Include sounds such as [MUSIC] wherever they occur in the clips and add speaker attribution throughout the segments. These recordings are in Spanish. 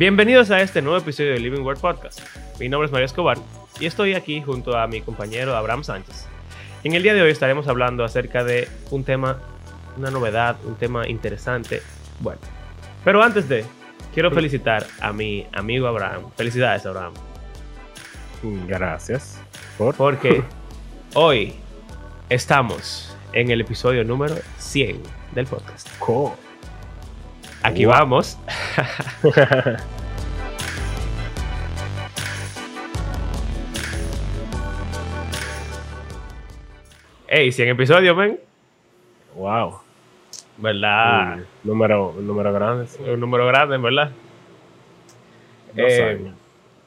Speaker 1: Bienvenidos a este nuevo episodio de Living Word Podcast. Mi nombre es Mario Escobar y estoy aquí junto a mi compañero Abraham Sánchez. En el día de hoy estaremos hablando acerca de un tema, una novedad, un tema interesante. Bueno, pero antes de, quiero felicitar a mi amigo Abraham. Felicidades, Abraham.
Speaker 2: Gracias.
Speaker 1: Porque [LAUGHS] hoy estamos en el episodio número 100 del podcast. Aquí vamos. [LAUGHS] Ey, 100 episodios, ven.
Speaker 2: Wow.
Speaker 1: ¿Verdad?
Speaker 2: número, un número grande.
Speaker 1: Un número grande, ¿verdad?
Speaker 2: Dos eh, años.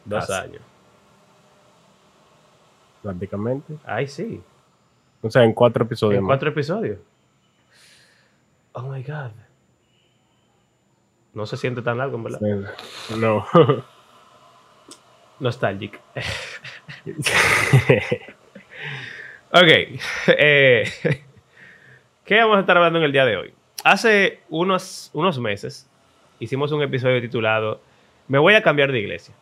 Speaker 1: Dos años.
Speaker 2: Prácticamente.
Speaker 1: Ay, sí.
Speaker 2: O sea, en cuatro episodios.
Speaker 1: En cuatro episodios. Oh my God. No se siente tan largo, ¿verdad?
Speaker 2: No. [LAUGHS]
Speaker 1: Nostalgic. [LAUGHS] ok. [LAUGHS] Eh, ¿Qué vamos a estar hablando en el día de hoy? Hace unos, unos meses hicimos un episodio titulado Me voy a cambiar de iglesia.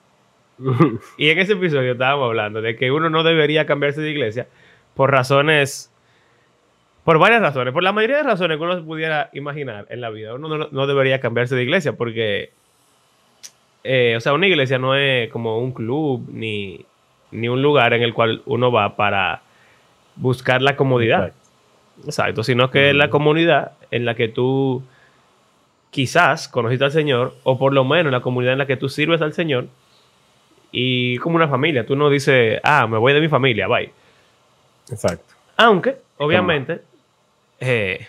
Speaker 1: y en ese episodio estábamos hablando de que uno no debería cambiarse de iglesia por razones por varias razones. Por la mayoría de razones que uno se pudiera imaginar en la vida. Uno no, debería cambiarse de iglesia porque, eh, o sea, una iglesia no es como un club ni, un lugar en el cual uno va para buscar la comodidad. Exacto, sino que es la comunidad en la que tú quizás conociste al Señor, o por lo menos la comunidad en la que tú sirves al Señor, y como una familia. Tú no dices, ah, me voy de mi familia, bye.
Speaker 2: Exacto.
Speaker 1: Aunque, obviamente, eh,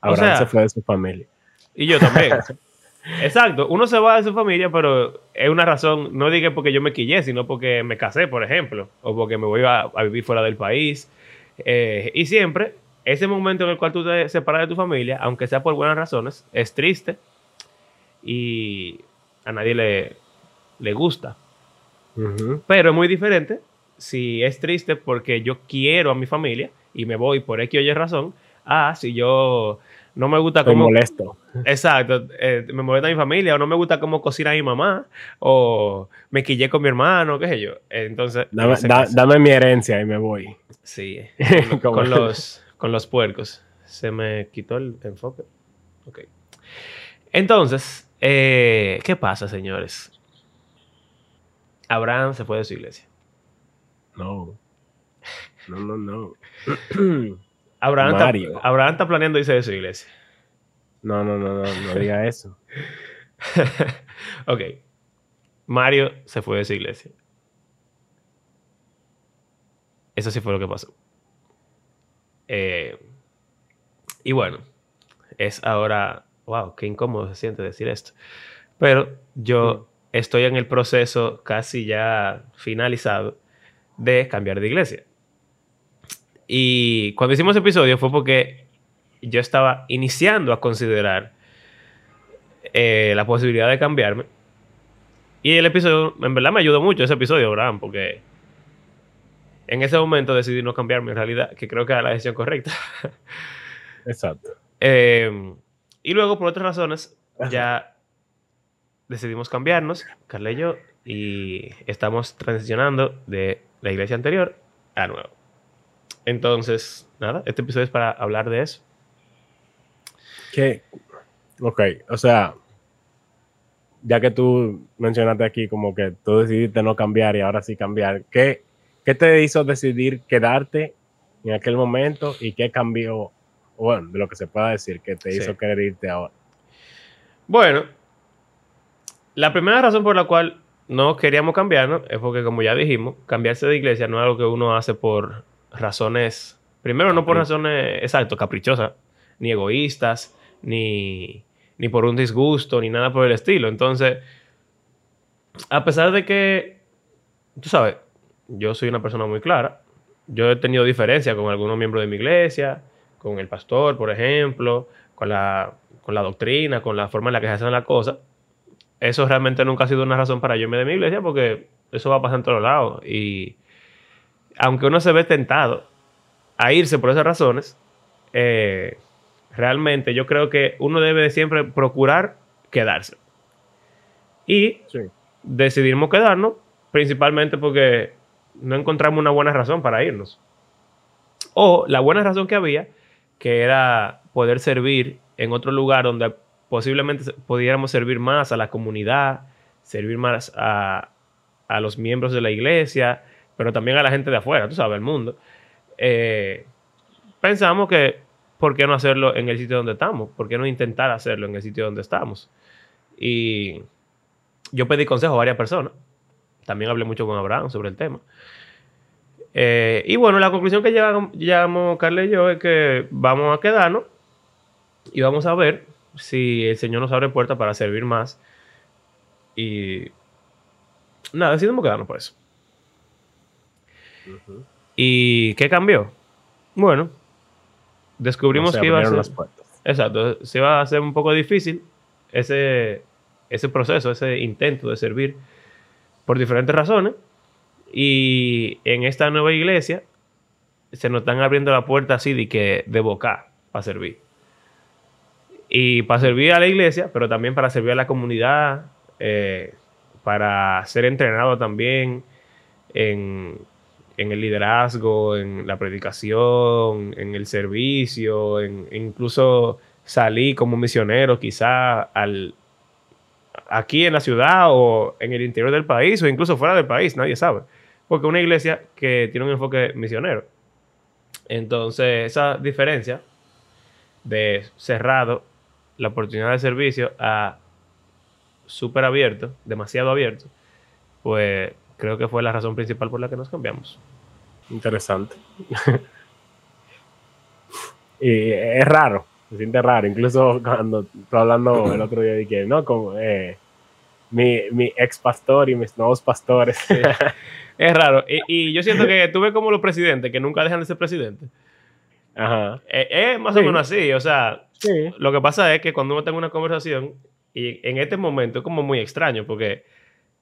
Speaker 2: Abraham se fue de su familia.
Speaker 1: Y yo también. [LAUGHS] Exacto, uno se va de su familia, pero es una razón, no diga porque yo me quillé, sino porque me casé, por ejemplo, o porque me voy a, vivir fuera del país. Eh, y siempre, ese momento en el cual tú te separas de tu familia, aunque sea por buenas razones, es triste y a nadie le, le gusta. Pero es muy diferente si es triste porque yo quiero a mi familia y me voy por X o Y razón, ah, si yo no me gusta
Speaker 2: cómo... molesto.
Speaker 1: Exacto, eh, me molesta mi familia, o no me gusta cómo cocina mi mamá, o me quillé con mi hermano, qué sé yo. Entonces...
Speaker 2: Dame, mi herencia y me voy.
Speaker 1: Sí, [LAUGHS] con, los, con los puercos. Se me quitó el enfoque. Ok. Entonces, eh, ¿qué pasa, señores? Abraham se fue de su iglesia.
Speaker 2: No. No, no, no. [CLEARS THROAT]
Speaker 1: Abraham, está, Abraham está planeando irse de su iglesia.
Speaker 2: No, no, no, no, no diga [LAUGHS] eso.
Speaker 1: ok. Mario se fue de su iglesia. Eso sí fue lo que pasó. Eh, y bueno, es ahora, wow, qué incómodo se siente decir esto. Pero yo estoy en el proceso casi ya finalizado de cambiar de iglesia. Y cuando hicimos ese episodio fue porque yo estaba iniciando a considerar eh, la posibilidad de cambiarme. Y el episodio, en verdad me ayudó mucho ese episodio, Abraham, porque en ese momento decidí no cambiarme en realidad, que creo que era la decisión correcta. [LAUGHS]
Speaker 2: Exacto.
Speaker 1: Eh, y luego, por otras razones, ya decidimos cambiarnos, Carla y yo, y estamos transicionando de la iglesia anterior a nuevo. Entonces, nada, este episodio es para hablar de eso.
Speaker 2: Que, ok, o sea, ya que tú mencionaste aquí como que tú decidiste no cambiar y ahora sí cambiar, ¿qué, qué te hizo decidir quedarte en aquel momento y qué cambió, bueno, de lo que se pueda decir, que te hizo querer irte ahora?
Speaker 1: Bueno, la primera razón por la cual no queríamos cambiarnos es porque, como ya dijimos, cambiarse de iglesia no es algo que uno hace por razones, primero no por razones, exacto, caprichosas, ni egoístas, ni, ni por un disgusto, ni nada por el estilo. Entonces, a pesar de que, tú sabes, yo soy una persona muy clara, yo he tenido diferencias con algunos miembros de mi iglesia, con el pastor, por ejemplo, con la, con la doctrina, con la forma en la que se hacen las cosas. Eso realmente nunca ha sido una razón para yo irme de mi iglesia porque eso va a pasar en todos lados. Y aunque uno se ve tentado a irse por esas razones, eh, realmente yo creo que uno debe siempre procurar quedarse. Y
Speaker 2: Sí.
Speaker 1: decidimos quedarnos, principalmente porque no encontramos una buena razón para irnos. O la buena razón que había, que era poder servir en otro lugar donde posiblemente pudiéramos servir más a la comunidad, servir más a, a los miembros de la iglesia, pero también a la gente de afuera, tú sabes, el mundo. Eh, pensamos que, ¿por qué no hacerlo en el sitio donde estamos? ¿Por qué no intentar hacerlo en el sitio donde estamos? Y yo pedí consejo a varias personas. También hablé mucho con Abraham sobre el tema. Eh, y bueno, la conclusión que llegamos, llegamos Carla y yo es que vamos a quedarnos y vamos a ver si el Señor nos abre puertas para servir más. Y nada, decidimos quedarnos por eso. ¿Y qué cambió? Bueno, descubrimos que iba a ser... Exacto, se va a hacer un poco difícil ese, ese proceso, ese intento de servir por diferentes razones. Y en esta nueva iglesia se nos están abriendo la puerta así de que de boca para servir. Y para servir a la iglesia, pero también para servir a la comunidad, eh, para ser entrenado también en, en el liderazgo, en la predicación, en el servicio, en, incluso salir como misionero quizá al, aquí en la ciudad o en el interior del país o incluso fuera del país, nadie sabe. Porque una iglesia que tiene un enfoque misionero. Entonces, esa diferencia de cerrado la oportunidad de servicio a súper abierto, demasiado abierto, pues creo que fue la razón principal por la que nos cambiamos.
Speaker 2: Interesante. [LAUGHS] y es raro, se siente raro. Incluso cuando estoy hablando el otro día de que, no, como eh, mi, mi ex pastor y mis nuevos pastores.
Speaker 1: Es raro. Y, y yo siento que tuve como los presidentes que nunca dejan de ser presidentes.
Speaker 2: Ajá.
Speaker 1: Es, es más
Speaker 2: Sí.
Speaker 1: o menos así. O sea,
Speaker 2: Sí.
Speaker 1: lo que pasa es que cuando uno tenga una conversación, y en este momento es como muy extraño porque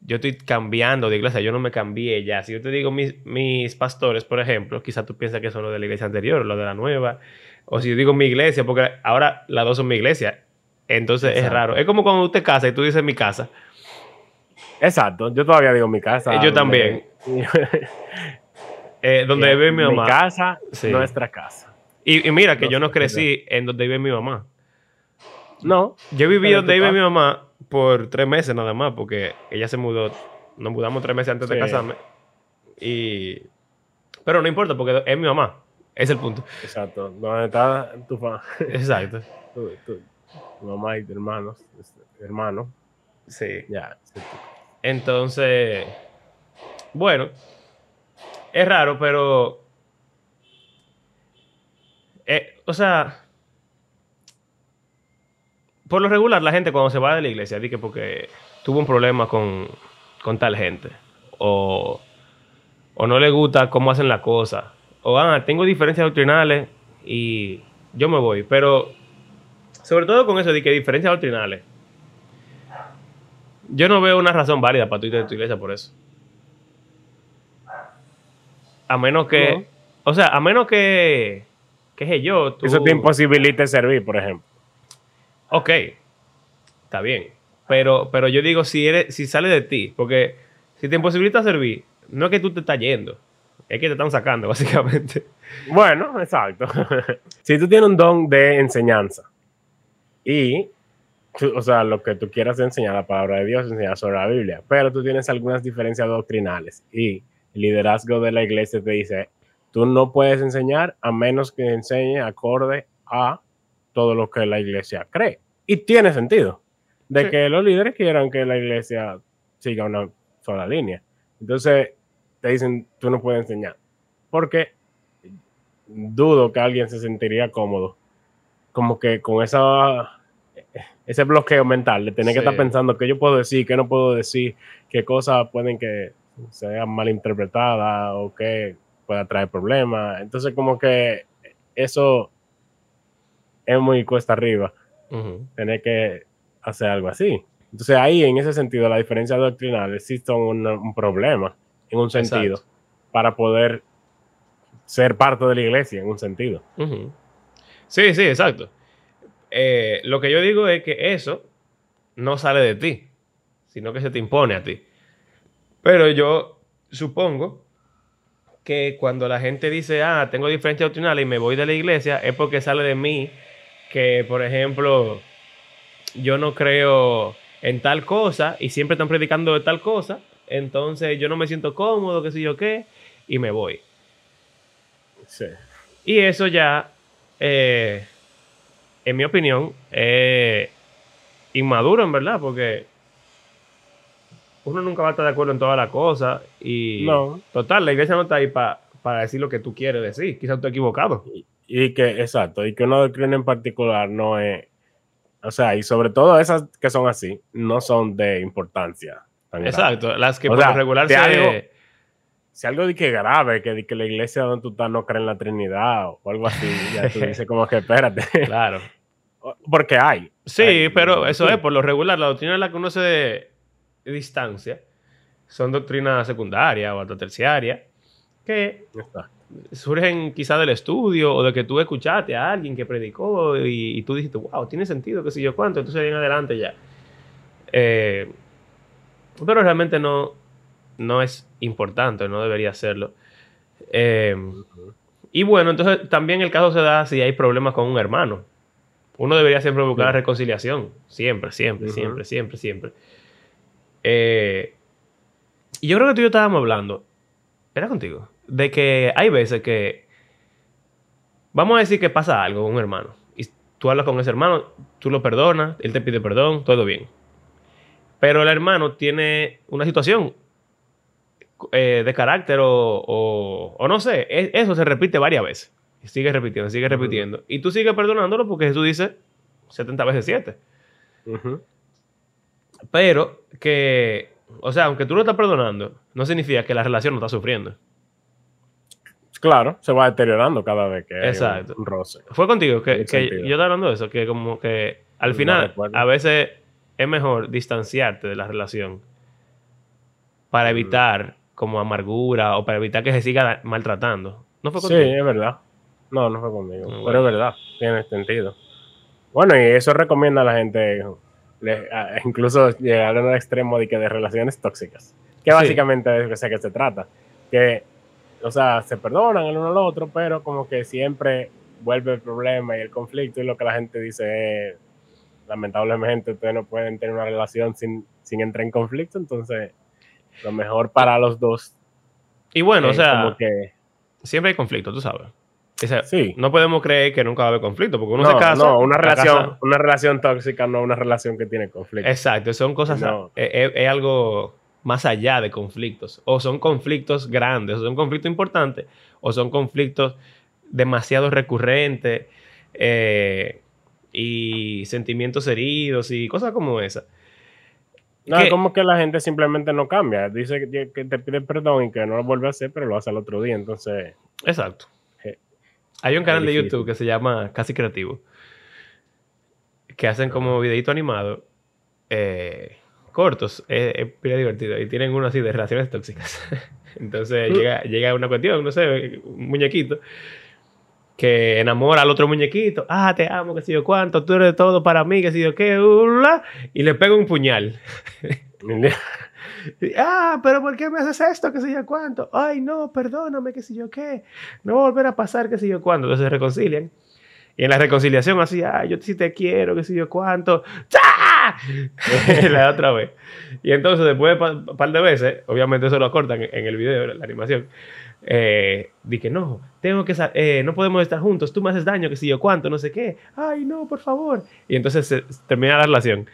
Speaker 1: yo estoy cambiando de iglesia, yo no me cambié ya. Si yo te digo mis, mis pastores, por ejemplo, quizás tú piensas que son los de la iglesia anterior, los de la nueva. O si yo digo mi iglesia, porque ahora las dos son mi iglesia. Entonces es raro. Es como cuando tú te casas y tú dices mi casa.
Speaker 2: Exacto, yo todavía digo mi casa.
Speaker 1: Yo también. [LAUGHS] Eh, donde vive mi mamá.
Speaker 2: casa,
Speaker 1: Sí.
Speaker 2: nuestra casa.
Speaker 1: Y, y mira que
Speaker 2: No
Speaker 1: yo no crecí en donde vive mi mamá.
Speaker 2: No,
Speaker 1: Yo viví donde vive mi mamá por tres meses nada más, porque ella se mudó. Nos mudamos tres meses antes de casarme. Y. Pero no importa, porque es mi mamá. Es el punto.
Speaker 2: exacto. ¿Dónde está tu, fa- [LAUGHS]
Speaker 1: Exacto.
Speaker 2: tu, tu- tu mamá y tu hermano? Hermano.
Speaker 1: Sí.
Speaker 2: Ya.
Speaker 1: Entonces. Bueno. Es raro, pero. eh, o sea. Por lo regular, la gente cuando se va de la iglesia dice que porque tuvo un problema con, con tal gente. O, o no le gusta cómo hacen la cosa. O ah, tengo diferencias doctrinales y yo me voy. Pero, sobre todo con eso de que diferencias doctrinales. Yo no veo una razón válida para tú irte de tu iglesia por eso. A menos que.
Speaker 2: No.
Speaker 1: O sea, a menos que. qué sé yo. Tú,
Speaker 2: Eso te imposibilita servir, por ejemplo.
Speaker 1: Ok. Está bien. Pero, pero yo digo, si eres, si sale de ti, porque si te imposibilita servir, no es que tú te estás yendo, es que te están sacando, [LAUGHS] básicamente.
Speaker 2: Bueno, exacto. [LAUGHS] si tú tienes un don de enseñanza y, o sea, lo que tú quieras enseñar, la palabra de Dios, enseñar sobre la Biblia, pero tú tienes algunas diferencias doctrinales y el liderazgo de la iglesia te dice, tú no puedes enseñar a menos que enseñe acorde a todo lo que la iglesia cree. Y tiene sentido de
Speaker 1: Sí.
Speaker 2: que los líderes quieran que la iglesia siga una sola línea. Entonces, te dicen, tú no puedes enseñar. Porque dudo que alguien se sentiría cómodo. Como que con esa ese bloqueo mental de tener que estar pensando qué yo puedo decir, qué no puedo decir, qué cosas pueden que sean malinterpretadas o que pueda traer problemas. Entonces, como que eso es muy cuesta arriba
Speaker 1: Ujú.
Speaker 2: tener que hacer algo así. Entonces ahí, en ese sentido, la diferencia doctrinal existe un, un problema, en un sentido,
Speaker 1: Exacto.
Speaker 2: para poder ser parte de la iglesia, en un sentido.
Speaker 1: Sí, sí, exacto. Eh, lo que yo digo es que eso no sale de ti. sino que se te impone a ti. Pero yo supongo que cuando la gente dice, ah, tengo diferencias doctrinales y me voy de la iglesia, es porque sale de mí que, por ejemplo, yo no creo en tal cosa y siempre están predicando de tal cosa, entonces yo no me siento cómodo, qué sé yo qué, y me voy.
Speaker 2: Sí.
Speaker 1: Y eso ya, eh, en mi opinión, es inmaduro, en verdad, porque uno nunca va a estar de acuerdo en todas las cosas. Y
Speaker 2: No.
Speaker 1: total, la iglesia no está ahí pa- para decir lo que tú quieres decir. Quizás tú equivocado.
Speaker 2: Y que, exacto, y que una doctrina en particular no es, o sea, y sobre todo esas que son así, no son de importancia. tan.
Speaker 1: Exacto. Las que
Speaker 2: O
Speaker 1: por
Speaker 2: sea,
Speaker 1: lo regular se-
Speaker 2: algo- Si algo de que grave, que, de que la iglesia donde tú estás no cree en la Trinidad o algo así, ya tú [LAUGHS] dices como que espérate,
Speaker 1: Claro. [LAUGHS]
Speaker 2: porque hay.
Speaker 1: Sí,
Speaker 2: Hay,
Speaker 1: pero eso
Speaker 2: sí.
Speaker 1: es, por lo regular, la doctrina en la que uno se distancia son doctrinas secundarias o alta terciaria que
Speaker 2: Exacto.
Speaker 1: Surgen quizá del estudio o de que tú escuchaste a alguien que predicó y, y tú dijiste, wow, tiene sentido, qué sé yo cuánto, entonces en adelante ya. Eh, pero realmente no, no es importante, no debería serlo. Eh, y bueno, entonces también el caso se da si hay problemas con un hermano. Uno debería siempre buscar la reconciliación, siempre, siempre, siempre, siempre, siempre. Eh, y yo creo que tú y yo estábamos hablando, era contigo, de que hay veces que, vamos a decir que pasa algo con un hermano, y tú hablas con ese hermano, tú lo perdonas, él te pide perdón, todo bien. Pero el hermano tiene una situación eh, de carácter o, o- o no sé, e- eso se repite varias veces. Y sigue repitiendo, sigue repitiendo. Y tú sigues perdonándolo porque Jesús dice 70 veces 7.
Speaker 2: Ujú.
Speaker 1: Pero que, o sea, aunque tú lo estás perdonando, no significa que la relación no está sufriendo.
Speaker 2: Claro, se va deteriorando cada vez que hay un-
Speaker 1: Exacto.
Speaker 2: un roce.
Speaker 1: Fue contigo que, yo estaba hablando de eso, que como que al final a veces es mejor distanciarte de la relación para
Speaker 2: Mm.
Speaker 1: evitar como amargura o para evitar que se siga maltratando. ¿No fue
Speaker 2: Sí,
Speaker 1: contigo?
Speaker 2: es verdad. No, no fue conmigo.
Speaker 1: Ah, bueno.
Speaker 2: Pero es verdad, tiene sentido. Bueno, y eso recomienda a la gente, incluso llegar al extremo de que de relaciones tóxicas. Que
Speaker 1: Sí.
Speaker 2: básicamente es de que se trata. Que, o sea, se perdonan el uno al otro, pero como que siempre vuelve el problema y el conflicto y lo que la gente dice es, lamentablemente ustedes no pueden tener una relación sin, sin entrar en conflicto, entonces lo mejor para los dos.
Speaker 1: Y bueno, o
Speaker 2: es
Speaker 1: sea,
Speaker 2: como que
Speaker 1: siempre hay conflicto, tú sabes. O sea,
Speaker 2: Sí.
Speaker 1: No podemos creer que nunca va a haber conflicto, porque uno
Speaker 2: no,
Speaker 1: se casa.
Speaker 2: no, una
Speaker 1: la
Speaker 2: relación,
Speaker 1: casa-
Speaker 2: una relación tóxica no una relación que tiene conflicto.
Speaker 1: Exacto, son cosas.
Speaker 2: No.
Speaker 1: Es, es- es algo más allá de conflictos. O son conflictos grandes, o son conflictos importantes, o son conflictos demasiado recurrentes eh, y sentimientos heridos y cosas como esas.
Speaker 2: no, es como que la gente simplemente no cambia. Dice que, que te pide perdón y que no lo vuelve a hacer, pero lo hace al otro día. Entonces,
Speaker 1: Exacto.
Speaker 2: Eh,
Speaker 1: Hay un canal de. YouTube que se llama Casi Creativo. Que hacen como videito animado. eh, cortos. Es, es divertido. Y tienen uno así de relaciones tóxicas. [LAUGHS] Entonces
Speaker 2: Mm.
Speaker 1: llega, llega una cuestión, no sé, un muñequito. Que enamora al otro muñequito. Ah, te amo, que sé yo cuánto. Tú eres todo para mí, que sé yo qué. ula", y le pega un puñal. [LAUGHS] Ah, pero ¿por qué me haces esto? ¿Qué sé yo cuánto? Ay, no, perdóname, qué sé yo qué. No va a volver a pasar, qué sé yo cuánto. Entonces se reconcilian. Y en la reconciliación así, ay, yo sí te quiero, qué sé yo cuánto. [LAUGHS] La otra vez. Y entonces después de un par de veces, obviamente eso lo cortan en, el video, en la animación. Eh, dije, no, tengo que eh, no podemos estar juntos, tú me haces daño, qué sé yo cuánto, no sé qué. Ay, no, por favor. Y entonces se, se termina la relación.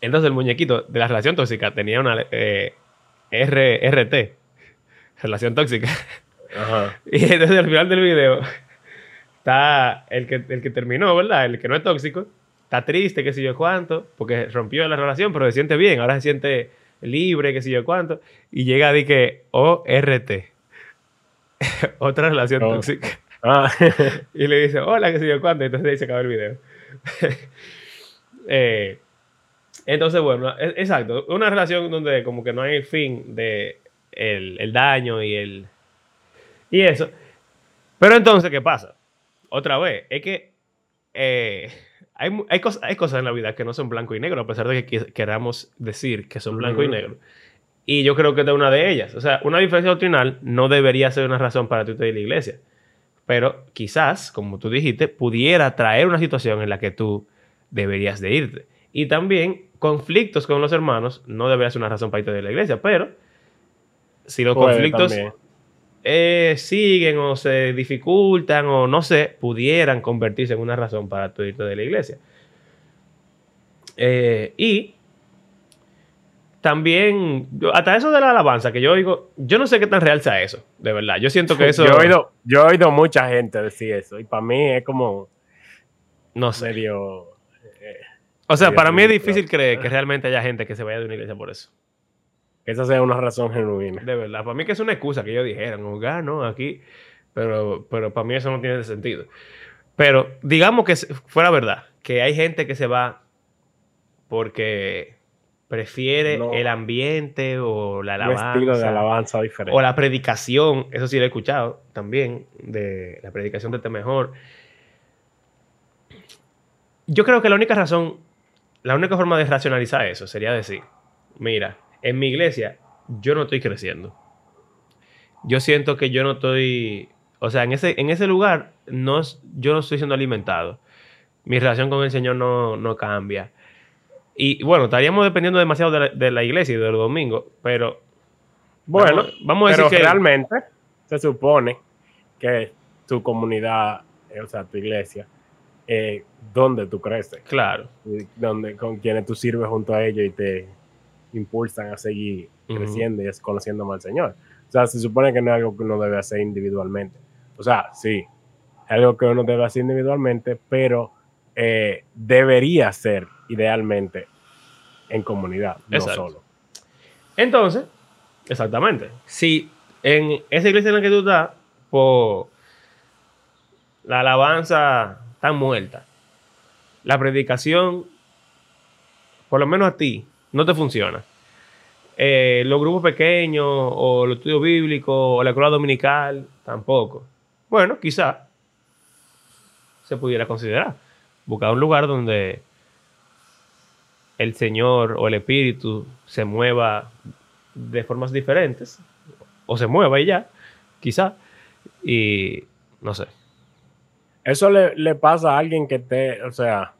Speaker 1: Entonces el muñequito de la relación tóxica tenía una eh, R- RT, relación tóxica.
Speaker 2: Ajá. [LAUGHS]
Speaker 1: Y entonces al final del video está el que, el que terminó, ¿verdad? El que no es tóxico. Está triste, qué sé yo cuánto, porque rompió la relación, pero se siente bien, ahora se siente libre, qué sé yo cuánto. Y llega decir que ORT. [LAUGHS] Otra relación
Speaker 2: Oh.
Speaker 1: tóxica.
Speaker 2: Ah, [LAUGHS]
Speaker 1: Y le dice, hola, qué sé yo cuánto. Entonces ahí se acaba el video. [LAUGHS] Eh, entonces, bueno, exacto. Una relación donde como que no hay fin de el, el daño y el... Y eso. Pero entonces, ¿qué pasa? Otra vez, es que eh, hay, hay, cos- hay cosas en la vida que no son blanco y negro, a pesar de que queramos decir que son blanco y negro. Y yo creo que esta es una de ellas. O sea, una diferencia doctrinal no debería ser una razón para tú irte de la iglesia. Pero quizás, como tú dijiste, pudiera traer una situación en la que tú deberías de irte. Y también conflictos con los hermanos no debería ser una razón para irte de la iglesia. Pero si los
Speaker 2: Puede
Speaker 1: conflictos
Speaker 2: también.
Speaker 1: Eh, siguen o se dificultan o no sé, pudieran convertirse en una razón para tú irte de la iglesia. Eh, y también, hasta eso de la alabanza, que yo digo, yo no sé qué tan real sea eso, de verdad. Yo siento que [LAUGHS] eso,
Speaker 2: Yo, he oído, yo he oído mucha gente decir eso. Y para mí es como
Speaker 1: no sé.
Speaker 2: medio. eh,
Speaker 1: O sea,
Speaker 2: medio
Speaker 1: para mí es difícil creer que [LAUGHS] realmente haya gente que se vaya de una iglesia por eso.
Speaker 2: Que esa sea una razón genuina.
Speaker 1: De verdad, para mí que es una excusa que ellos dijeran, ah, no, aquí, pero, pero para mí eso no tiene sentido. Pero digamos que fuera verdad, que hay gente que se va porque prefiere
Speaker 2: No.
Speaker 1: el ambiente o la
Speaker 2: Un
Speaker 1: alabanza,
Speaker 2: estilo de alabanza diferente.
Speaker 1: o la predicación, eso sí lo he escuchado también, de la predicación de este mejor. Yo creo que la única razón, la única forma de racionalizar eso sería decir, mira, en mi iglesia yo no estoy creciendo. Yo siento que yo no estoy, o sea, en ese, en ese lugar no, yo no estoy siendo alimentado. Mi relación con el Señor no, no cambia. Y bueno, estaríamos dependiendo demasiado de la, de la iglesia y de los domingos, pero
Speaker 2: Bueno,
Speaker 1: vamos, vamos a decir que
Speaker 2: realmente se supone que tu comunidad, eh, o sea, tu iglesia, eh, donde tú creces,
Speaker 1: Claro.
Speaker 2: y donde, con quienes tú sirves junto a ellos y te impulsan a seguir creciendo y es conociendo más al Señor. O sea, se supone que no es algo que uno debe hacer individualmente. O sea, sí, es algo que uno debe hacer individualmente, pero eh, debería ser idealmente en comunidad, no solo.
Speaker 1: Entonces, exactamente. Si en esa iglesia en la que tú estás, por la alabanza está muerta, la predicación, por lo menos a ti, no te funciona. Eh, los grupos pequeños, o los estudios bíblicos, o la escuela dominical, tampoco. Bueno, quizá se pudiera considerar. Buscar un lugar donde el Señor o el Espíritu se mueva de formas diferentes, o se mueva y ya, quizá, y no sé.
Speaker 2: Eso le, le pasa a alguien que esté, o sea,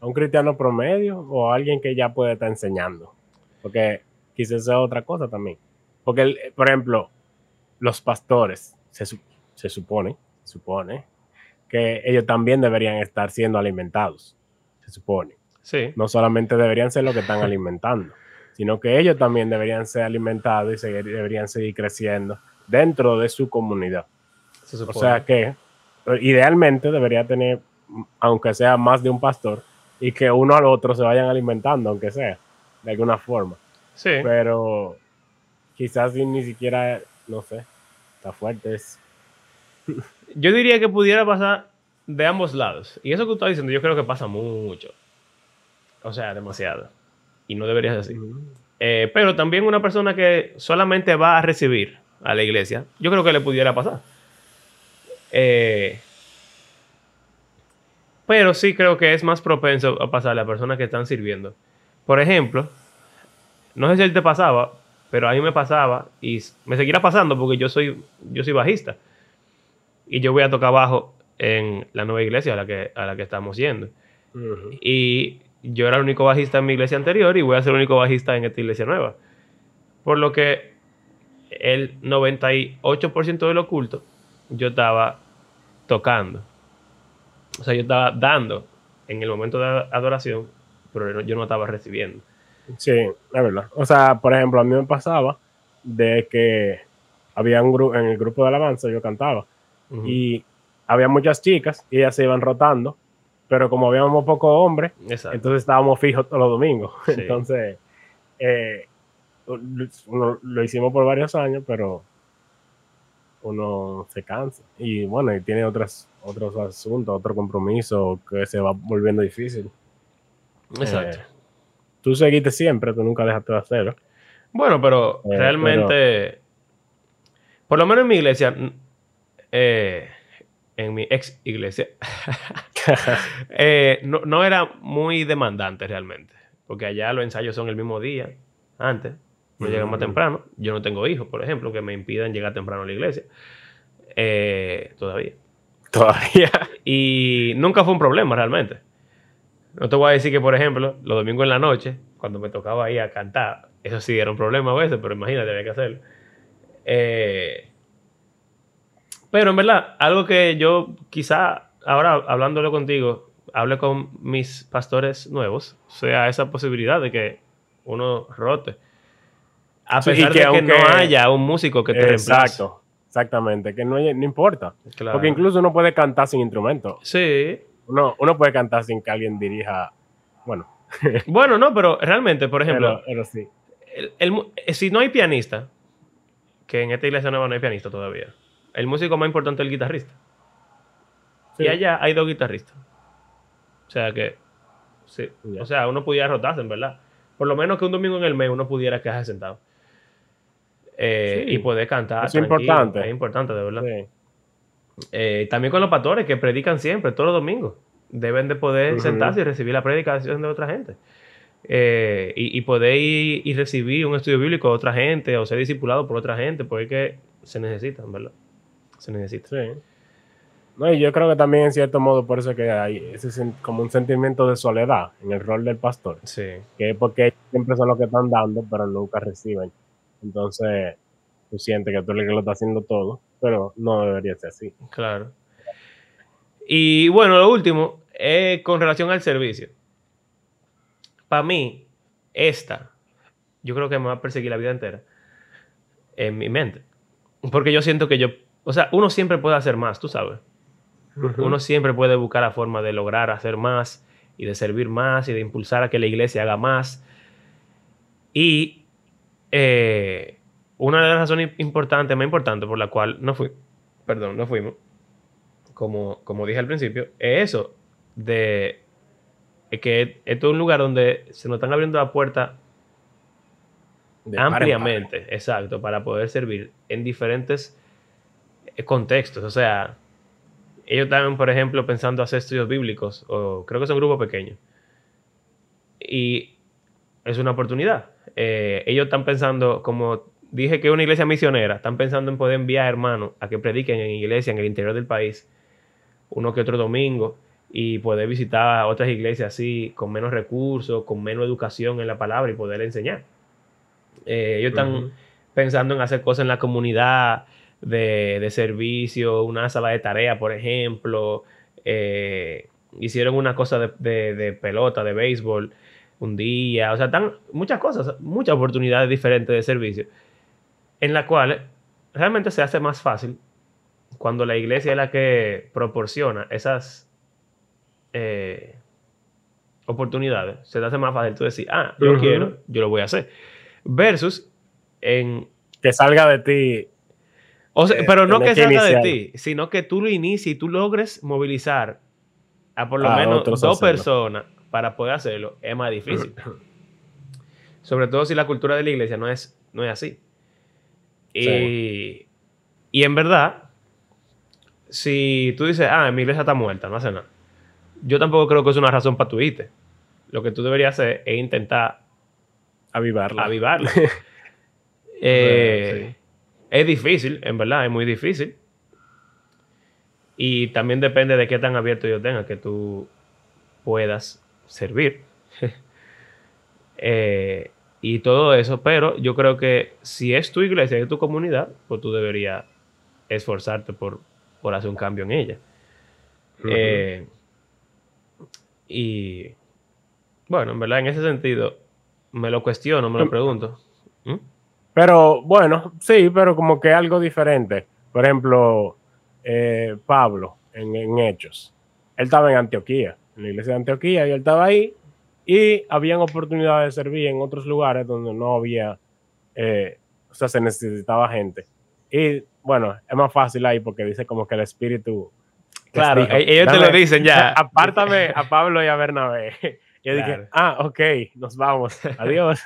Speaker 2: a un cristiano promedio o a alguien que ya puede estar enseñando. Porque quizás sea otra cosa también. Porque, el- por ejemplo, los pastores, se, se supone, supone, que ellos también deberían estar siendo alimentados. Se supone.
Speaker 1: Sí,
Speaker 2: No solamente deberían ser los que están [LAUGHS] alimentando, sino que ellos también deberían ser alimentados y seguir- deberían seguir creciendo dentro de su comunidad.
Speaker 1: se
Speaker 2: O
Speaker 1: supone.
Speaker 2: sea que idealmente debería tener, aunque sea más de un pastor, y que uno al otro se vayan alimentando, aunque sea, de alguna forma.
Speaker 1: sí.
Speaker 2: Pero quizás ni siquiera, no sé, está fuerte. Es, [LAUGHS]
Speaker 1: Yo diría que pudiera pasar de ambos lados. Y eso que tú estás diciendo, yo creo que pasa mucho. O sea, demasiado. Y no debería ser así. Eh, pero también una persona que solamente va a recibir a la iglesia, yo creo que le pudiera pasar. Eh, pero sí creo que es más propenso a pasar a las personas que están sirviendo. Por ejemplo, no sé si a él te pasaba, pero a mí me pasaba y me seguirá pasando porque yo soy, yo soy bajista. Y yo voy a tocar bajo en la nueva iglesia a la que, a la que estamos yendo. Y yo era el único bajista en mi iglesia anterior y voy a ser el único bajista en esta iglesia nueva. Por lo que el 98% del oculto yo estaba tocando. O sea, yo estaba dando en el momento de adoración, pero yo no estaba recibiendo.
Speaker 2: Sí, es verdad. O sea, por ejemplo, a mí me pasaba de que había un grupo, en el grupo de alabanza yo cantaba, y había muchas chicas y ellas se iban rotando, pero como habíamos pocos hombres,
Speaker 1: Exacto.
Speaker 2: Entonces estábamos fijos todos los domingos.
Speaker 1: Sí. [LAUGHS]
Speaker 2: Entonces, eh, lo hicimos por varios años, pero uno se cansa. Y bueno, y tiene otras, otros asuntos, otro compromiso que se va volviendo difícil.
Speaker 1: Exacto.
Speaker 2: Eh, tú seguiste siempre, tú nunca dejaste de hacerlo.
Speaker 1: Bueno, pero
Speaker 2: Eh,
Speaker 1: realmente, por lo menos en mi iglesia, eh, en mi ex iglesia, [LAUGHS] [LAUGHS] no, no era muy demandante realmente, porque allá los ensayos son el mismo día, antes, no llegamos
Speaker 2: Mm.
Speaker 1: temprano. Yo no tengo hijos, por ejemplo, que me impiden llegar temprano a la iglesia. Todavía.
Speaker 2: Todavía.
Speaker 1: Y nunca fue un problema realmente. No te voy a decir que, por ejemplo, los domingos en la noche, cuando me tocaba ir a cantar, eso sí era un problema a veces, pero imagínate, había que hacerlo. Eh, pero en verdad, algo que yo quizá ahora hablándolo contigo, hable con mis pastores nuevos, sea esa posibilidad de que uno rote. A
Speaker 2: Sí,
Speaker 1: pesar
Speaker 2: que
Speaker 1: de que no
Speaker 2: aunque-
Speaker 1: haya un músico que te reemplace.
Speaker 2: Exacto. Exactamente. Que no, no importa.
Speaker 1: Claro.
Speaker 2: Porque incluso uno puede cantar sin instrumento.
Speaker 1: Sí,
Speaker 2: Uno, uno puede cantar sin que alguien dirija. Bueno, [LAUGHS]
Speaker 1: Bueno, no, pero realmente, por ejemplo,
Speaker 2: pero, pero sí.
Speaker 1: el- el eh, si no hay pianista, que en esta iglesia nueva no hay pianista todavía, el músico más importante es el guitarrista.
Speaker 2: Sí.
Speaker 1: Y allá hay dos guitarristas. O sea que, sí. O sea, uno pudiera rotarse, en verdad. Por lo menos que un domingo en el mes uno pudiera quedarse sentado. Eh,
Speaker 2: Sí.
Speaker 1: Y poder cantar.
Speaker 2: Es importante.
Speaker 1: Es importante, de verdad.
Speaker 2: Sí.
Speaker 1: Eh, también con los pastores que predican siempre, todos los domingos. Deben de poder sentarse y recibir la predicación de otra gente. Eh, y, y poder ir y recibir un estudio bíblico de otra gente o ser discipulado por otra gente, porque se necesita, en ¿verdad? Se necesita.
Speaker 2: Sí. No, y yo creo que también en cierto modo por eso que hay ese como un sentimiento de soledad en el rol del pastor,
Speaker 1: Sí,
Speaker 2: que es porque ellos siempre son los que están dando, pero nunca reciben. Entonces, tú sientes que tú eres el que lo está haciendo todo, pero no debería ser así.
Speaker 1: claro. Y bueno, lo último es con relación al servicio. Para mí, esta, yo creo que me va a perseguir la vida entera en mi mente. Porque yo siento que yo, o sea, uno siempre puede hacer más, tú sabes. Uno siempre puede buscar la forma de lograr hacer más y de servir más y de impulsar a que la iglesia haga más. Y eh, una de las razones importantes, más importantes por la cual no fui, perdón, no fuimos, como, como dije al principio, es eso, de que esto es un lugar donde se nos están abriendo la puerta
Speaker 2: De par en par.
Speaker 1: ampliamente, exacto, para poder servir en diferentes eh, contextos. O sea, ellos están, por ejemplo, pensando hacer estudios bíblicos, o creo que son grupos pequeños. Y es una oportunidad. Eh, ellos están pensando, como dije que es una iglesia misionera, están pensando en poder enviar hermanos a que prediquen en iglesia en el interior del país, uno que otro domingo, y poder visitar otras iglesias así, con menos recursos, con menos educación en la palabra y poder enseñar. Eh, ellos están pensando en hacer cosas en la comunidad de, de servicio, una sala de tarea, por ejemplo. Eh, hicieron una cosa de, de- de pelota, de béisbol, un día. O sea, están muchas cosas, muchas oportunidades diferentes de servicio, en las cuales realmente se hace más fácil cuando la iglesia es la que proporciona esas eh, oportunidades. Se te hace más fácil tú decir, ah, yo quiero, yo lo voy a hacer. Versus en
Speaker 2: Que salga de ti.
Speaker 1: o sea,
Speaker 2: Eh,
Speaker 1: pero no que
Speaker 2: que
Speaker 1: salga de ti, sino que tú lo inicies y tú logres movilizar a por lo
Speaker 2: A
Speaker 1: menos dos
Speaker 2: hacerlo.
Speaker 1: personas para poder hacerlo, es más difícil. Sobre todo si la cultura de la iglesia no es, no es así. Y,
Speaker 2: Sí.
Speaker 1: y en verdad, si tú dices, ah, mi iglesia está muerta, no hace nada. Yo tampoco creo que es una razón para tu irte. Lo que tú deberías hacer es intentar
Speaker 2: Avivarla.
Speaker 1: avivarla. [LAUGHS] [LAUGHS] Eh,
Speaker 2: Sí.
Speaker 1: Es difícil, en verdad, es muy difícil. Y también depende de qué tan abierto yo tenga que tú puedas servir. Eh, y todo eso, pero yo creo que si es tu iglesia, es tu comunidad, pues tú deberías esforzarte por, por hacer un cambio en ella. Eh, y bueno, en verdad, en ese sentido, me lo cuestiono, me lo
Speaker 2: Em-
Speaker 1: pregunto. ¿Mm?
Speaker 2: Pero bueno, sí, pero como que algo diferente. Por ejemplo, eh, Pablo en, en Hechos. Él estaba en Antioquía, en la iglesia de Antioquía, y él estaba ahí. Y habían oportunidades de servir en otros lugares donde no había, eh, o sea, se necesitaba gente. Y bueno, es más fácil ahí porque dice como que el espíritu.
Speaker 1: Claro,
Speaker 2: dijo,
Speaker 1: e- ellos te
Speaker 2: "Dame-
Speaker 1: lo dicen ya. [LAUGHS]
Speaker 2: Apártame a Pablo y a Bernabé. [LAUGHS] Yo
Speaker 1: Claro.
Speaker 2: dije, ah, ok, nos vamos, [LAUGHS] adiós.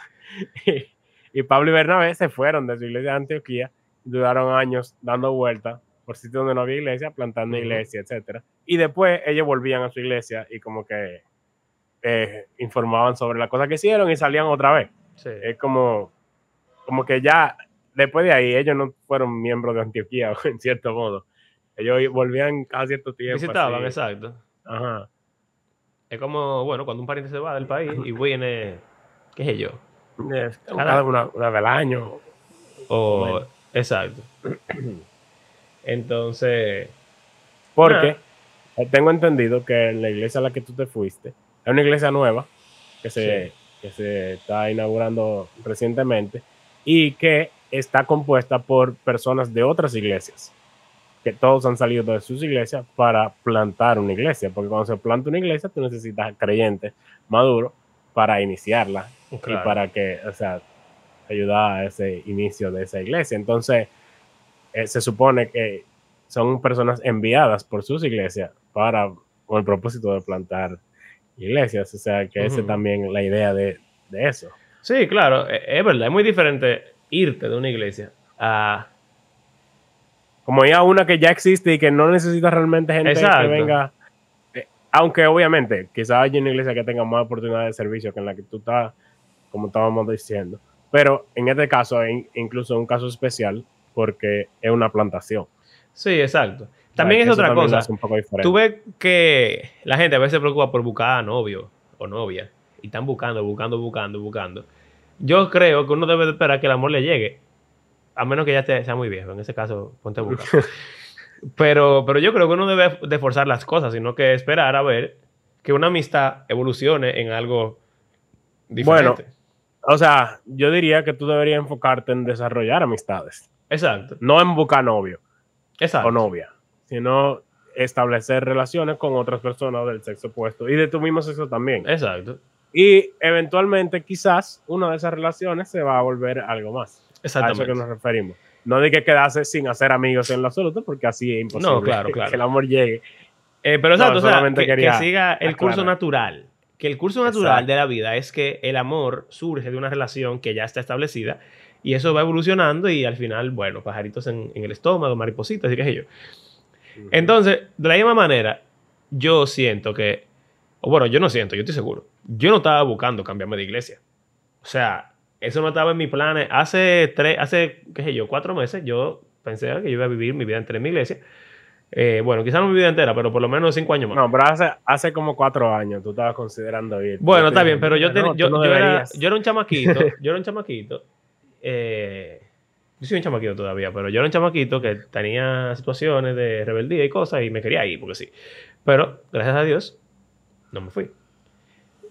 Speaker 2: y, y Pablo y Bernabé se fueron de su iglesia de Antioquía, duraron años dando vueltas por sitios donde no había iglesia, plantando
Speaker 1: Ujú.
Speaker 2: iglesia, etcétera. Y después ellos volvían a su iglesia y como que eh, informaban sobre las cosas que hicieron y salían otra vez.
Speaker 1: Sí.
Speaker 2: Es como, como que ya después de ahí ellos no fueron miembros de Antioquía, [LAUGHS] en cierto modo. Ellos volvían cada cierto tiempo.
Speaker 1: Visitaban,
Speaker 2: así.
Speaker 1: exacto.
Speaker 2: Ajá.
Speaker 1: Es como, bueno, cuando un pariente se va del país y viene, qué sé yo,
Speaker 2: Es
Speaker 1: Cada-
Speaker 2: Cada una, una vez al año.
Speaker 1: o...
Speaker 2: Bueno.
Speaker 1: Exacto. [CLEARS THROAT] Entonces,
Speaker 2: Porque tengo entendido que en la iglesia a la que tú te fuiste es una iglesia nueva que se,
Speaker 1: Sí.
Speaker 2: que se está inaugurando recientemente y que está compuesta por personas de otras iglesias. Que todos han salido de sus iglesias para plantar una iglesia. Porque cuando se planta una iglesia, tú necesitas creyentes maduros para iniciarla y para que, o sea, ayudar a ese inicio de esa iglesia. Entonces, eh, se supone que son personas enviadas por sus iglesias para, con el propósito de plantar iglesias. O sea, que esa es también la idea de, de eso.
Speaker 1: Sí, claro, e- es verdad, es muy diferente irte de una iglesia a...
Speaker 2: Como ya una que ya existe y que no necesita realmente gente
Speaker 1: Exacto.
Speaker 2: que venga. eh, aunque obviamente, quizás haya una iglesia que tenga más oportunidades de servicio que en la que tú estás, como estábamos diciendo. Pero en este caso, incluso un caso especial porque es una plantación.
Speaker 1: Sí, exacto. También es otra
Speaker 2: también
Speaker 1: cosa.
Speaker 2: un poco.
Speaker 1: Tú ves que la gente a veces se preocupa por buscar novio o novia y están buscando, buscando, buscando, buscando. Yo creo que uno debe de esperar que el amor le llegue, a menos que ya te- sea muy viejo. En ese caso, ponte a buscar. [LAUGHS] pero, pero yo creo que uno debe de forzar las cosas, sino que esperar a ver que una amistad evolucione en algo diferente.
Speaker 2: O sea, yo diría que tú deberías enfocarte en desarrollar amistades,
Speaker 1: exacto,
Speaker 2: no en buscar novio
Speaker 1: exacto.
Speaker 2: o novia, sino establecer relaciones con otras personas del sexo opuesto y de tu mismo sexo también.
Speaker 1: Exacto.
Speaker 2: Y eventualmente, quizás, una de esas relaciones se va a volver algo más. A eso
Speaker 1: Exactamente.
Speaker 2: que nos referimos. No de que quedarse sin hacer amigos en lo absoluto, porque así es imposible
Speaker 1: No, claro, [LAUGHS] claro.
Speaker 2: que el amor llegue.
Speaker 1: Eh, pero
Speaker 2: No,
Speaker 1: exacto, o sea, que, siga el curso natural. Que el curso natural
Speaker 2: Exacto.
Speaker 1: de la vida es que el amor surge de una relación que ya está establecida y eso va evolucionando y al final, bueno, pajaritos en, en el estómago, maripositas y qué sé yo. Entonces, de la misma manera, yo siento que, o bueno, yo no siento, yo estoy seguro, yo no estaba buscando cambiarme de iglesia. O sea, eso no estaba en mis planes. Hace tres, hace, qué sé yo, cuatro meses yo pensé que yo iba a vivir mi vida entera en mi iglesia. Eh, bueno, quizás no mi vida entera, pero por lo menos cinco años más.
Speaker 2: No, pero hace, hace como cuatro años tú estabas considerando ir.
Speaker 1: Bueno, está bien, pero yo,
Speaker 2: "Mira,
Speaker 1: ten-
Speaker 2: no,
Speaker 1: yo,
Speaker 2: no
Speaker 1: yo era,
Speaker 2: deberías".
Speaker 1: yo era un chamaquito, [LAUGHS] yo era un chamaquito, eh, yo soy un chamaquito todavía, pero yo era un chamaquito que tenía situaciones de rebeldía y cosas y me quería ir, porque sí. Pero, gracias a Dios, no me fui.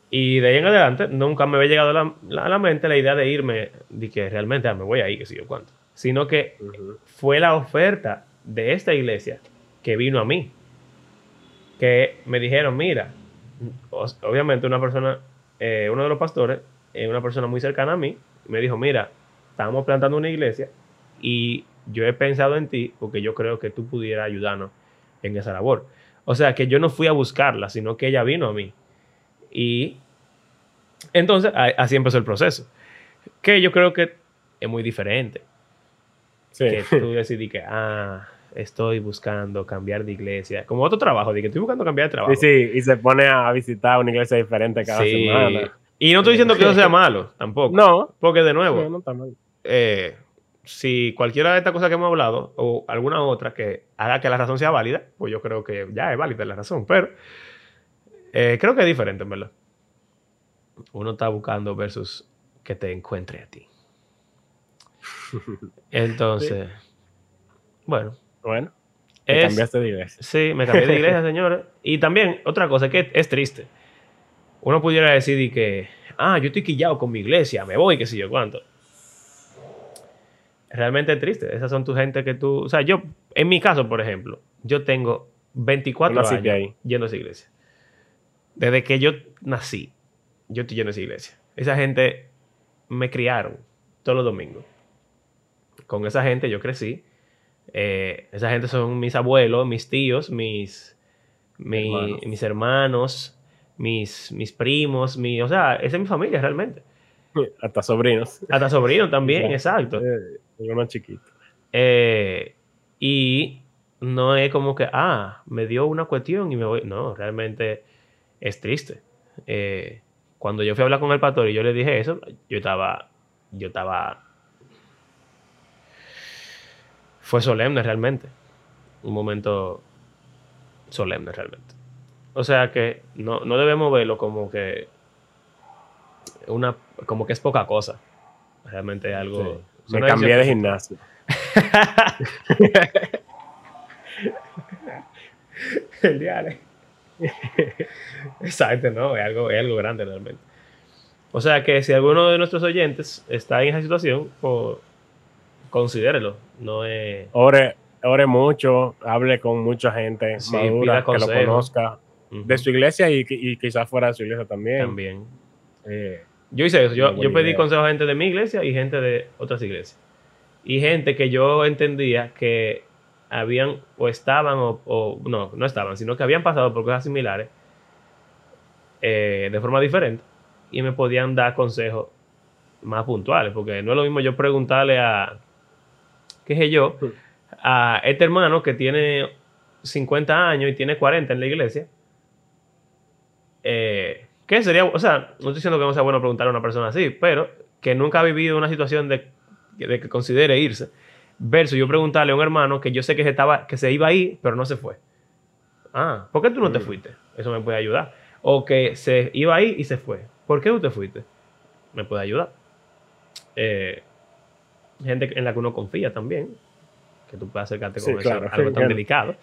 Speaker 1: Y de ahí en adelante, nunca me había llegado a la, la- la mente la idea de irme, de que realmente ah, me voy a ir, que sé yo cuánto. Sino que
Speaker 2: Ujú.
Speaker 1: fue la oferta de esta iglesia que vino a mí. Que me dijeron, mira, obviamente una persona, eh, uno de los pastores, eh, una persona muy cercana a mí, me dijo, mira, estamos plantando una iglesia y yo he pensado en ti porque yo creo que tú pudieras ayudarnos en esa labor. O sea, que yo no fui a buscarla, sino que ella vino a mí. Y entonces así empezó el proceso. Que yo creo que es muy diferente
Speaker 2: Sí.
Speaker 1: que tú decidí que, ah, estoy buscando cambiar de iglesia. Como otro trabajo, de que estoy buscando cambiar de trabajo.
Speaker 2: Sí, sí, y se pone a visitar una iglesia diferente cada
Speaker 1: Sí.
Speaker 2: semana.
Speaker 1: Y no estoy diciendo que eso sea malo, tampoco.
Speaker 2: No,
Speaker 1: Porque de nuevo,
Speaker 2: no, no está mal.
Speaker 1: eh, si cualquiera de estas cosas que hemos hablado, o alguna otra que haga que la razón sea válida, pues yo creo que ya es válida la razón. Pero eh, creo que es diferente, en verdad. Uno está buscando versus que te encuentre a ti. [LAUGHS] Entonces, bueno.
Speaker 2: Bueno, te
Speaker 1: Es,
Speaker 2: cambiaste de iglesia.
Speaker 1: Sí, me cambié de iglesia, [LAUGHS] señores. Y también, otra cosa, que es triste. Uno pudiera decir y que, ah, yo estoy quillado con mi iglesia, me voy, qué sé yo cuánto. Realmente es triste. Esas son tu gente que tú. O sea, yo, en mi caso, por ejemplo, yo tengo 24
Speaker 2: Tú naciste
Speaker 1: años
Speaker 2: ahí.
Speaker 1: yendo a esa iglesia. Desde que yo nací, yo estoy yendo a esa iglesia. Esa gente me criaron todos los domingos. Con esa gente yo crecí. Eh, esa gente son mis abuelos, mis tíos, mis, mi-
Speaker 2: Hermanos.
Speaker 1: mis hermanos, mis, mis primos, mi, o sea, esa es mi familia realmente.
Speaker 2: Hasta sobrinos.
Speaker 1: Hasta sobrinos también, [LAUGHS] exacto.
Speaker 2: Eh, uno chiquito.
Speaker 1: Eh, y no es como que, ah, me dio una cuestión y me voy. No, realmente es triste. Eh, cuando yo fui a hablar con el pastor y yo le dije eso, yo estaba, yo estaba, fue solemne realmente, un momento solemne realmente. O sea que no, no debemos verlo como que una, como que es poca cosa. Realmente es algo.
Speaker 2: Sí. Me cambié de gimnasio. [LAUGHS]
Speaker 1: el diario. Exacto, no, es algo, es algo grande realmente. O sea que si alguno de nuestros oyentes está en esa situación, pues considérelo. No es.
Speaker 2: Ore, ore mucho, hable con mucha gente sí, madura que lo conozca. Uh -huh. De su iglesia y, y, quizás fuera de su iglesia también.
Speaker 1: También. Eh, yo hice eso. Yo, yo pedí idea. consejo a gente de mi iglesia y gente de otras iglesias. Y gente que yo entendía que habían o estaban o, o, no, no estaban, sino que habían pasado por cosas similares eh, de forma diferente y me podían dar consejos más puntuales, porque no es lo mismo yo preguntarle a, qué sé yo, a este hermano que tiene 50 años y tiene 40 en la iglesia, eh, ¿qué sería? O sea, no estoy diciendo que no sea bueno preguntarle a una persona así, pero que nunca ha vivido una situación de, de que considere irse Versus yo preguntarle a un hermano que yo sé que se, estaba, que se iba ahí, pero no se fue. Ah, ¿por qué tú no te fuiste? Eso me puede ayudar. O que se iba ahí y se fue. ¿Por qué tú te fuiste? Me puede ayudar. Eh, gente en la que uno confía también. Que tú puedas acercarte con
Speaker 2: Sí,
Speaker 1: eso,
Speaker 2: claro.
Speaker 1: algo tan delicado.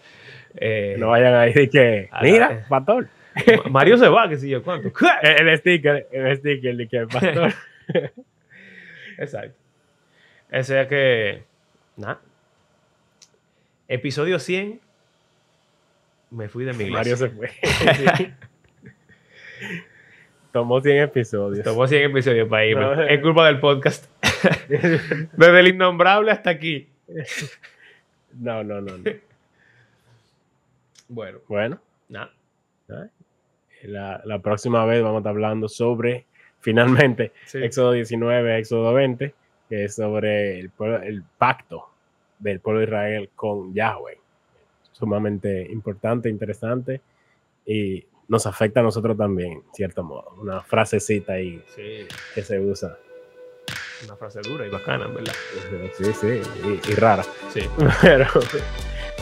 Speaker 1: Eh,
Speaker 2: No vayan ahí de que, mira, pastor. [LAUGHS]
Speaker 1: Mario se va, que si yo cuánto. [LAUGHS]
Speaker 2: El, el [LAUGHS] sticker, el sticker de que pastor.
Speaker 1: Exacto. O sea que, nada. Episodio 100. Me fui de mi iglesia.
Speaker 2: Mario se fue. Tomó 100 episodios.
Speaker 1: Tomó 100 episodios para irme.
Speaker 2: No.
Speaker 1: es culpa del podcast. Desde el innombrable hasta aquí.
Speaker 2: No, no, no. no.
Speaker 1: Bueno,
Speaker 2: Bueno,
Speaker 1: nada.
Speaker 2: La, la próxima vez vamos a estar hablando sobre, [LAUGHS] finalmente,
Speaker 1: Sí.
Speaker 2: Éxodo 19, Éxodo 20, que es sobre el, pueblo- el pacto del pueblo de Israel con Yahweh. Sumamente importante, interesante y nos afecta a nosotros también, en cierto modo. Una frasecita ahí
Speaker 1: Sí,
Speaker 2: que se usa.
Speaker 1: una frase dura y bacana, verdad.
Speaker 2: Sí, sí, y, y rara.
Speaker 1: Sí. [LAUGHS]
Speaker 2: Pero,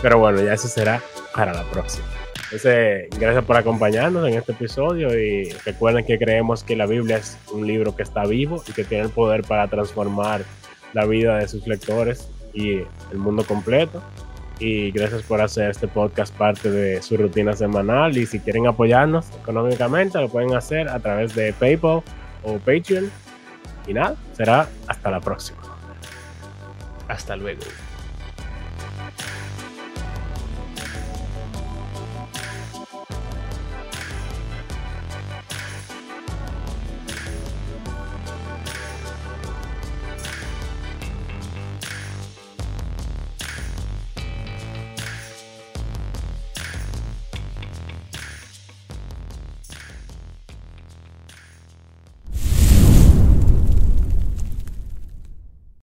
Speaker 2: pero bueno, ya eso será para la próxima. Entonces, gracias por acompañarnos en este episodio y recuerden que creemos que la Biblia es un libro que está vivo y que tiene el poder para transformar la vida de sus lectores y el mundo completo. Y gracias por hacer este podcast parte de su rutina semanal. Y si quieren apoyarnos económicamente, lo pueden hacer a través de PayPal o Patreon. Y nada, será hasta la próxima.
Speaker 1: Hasta luego.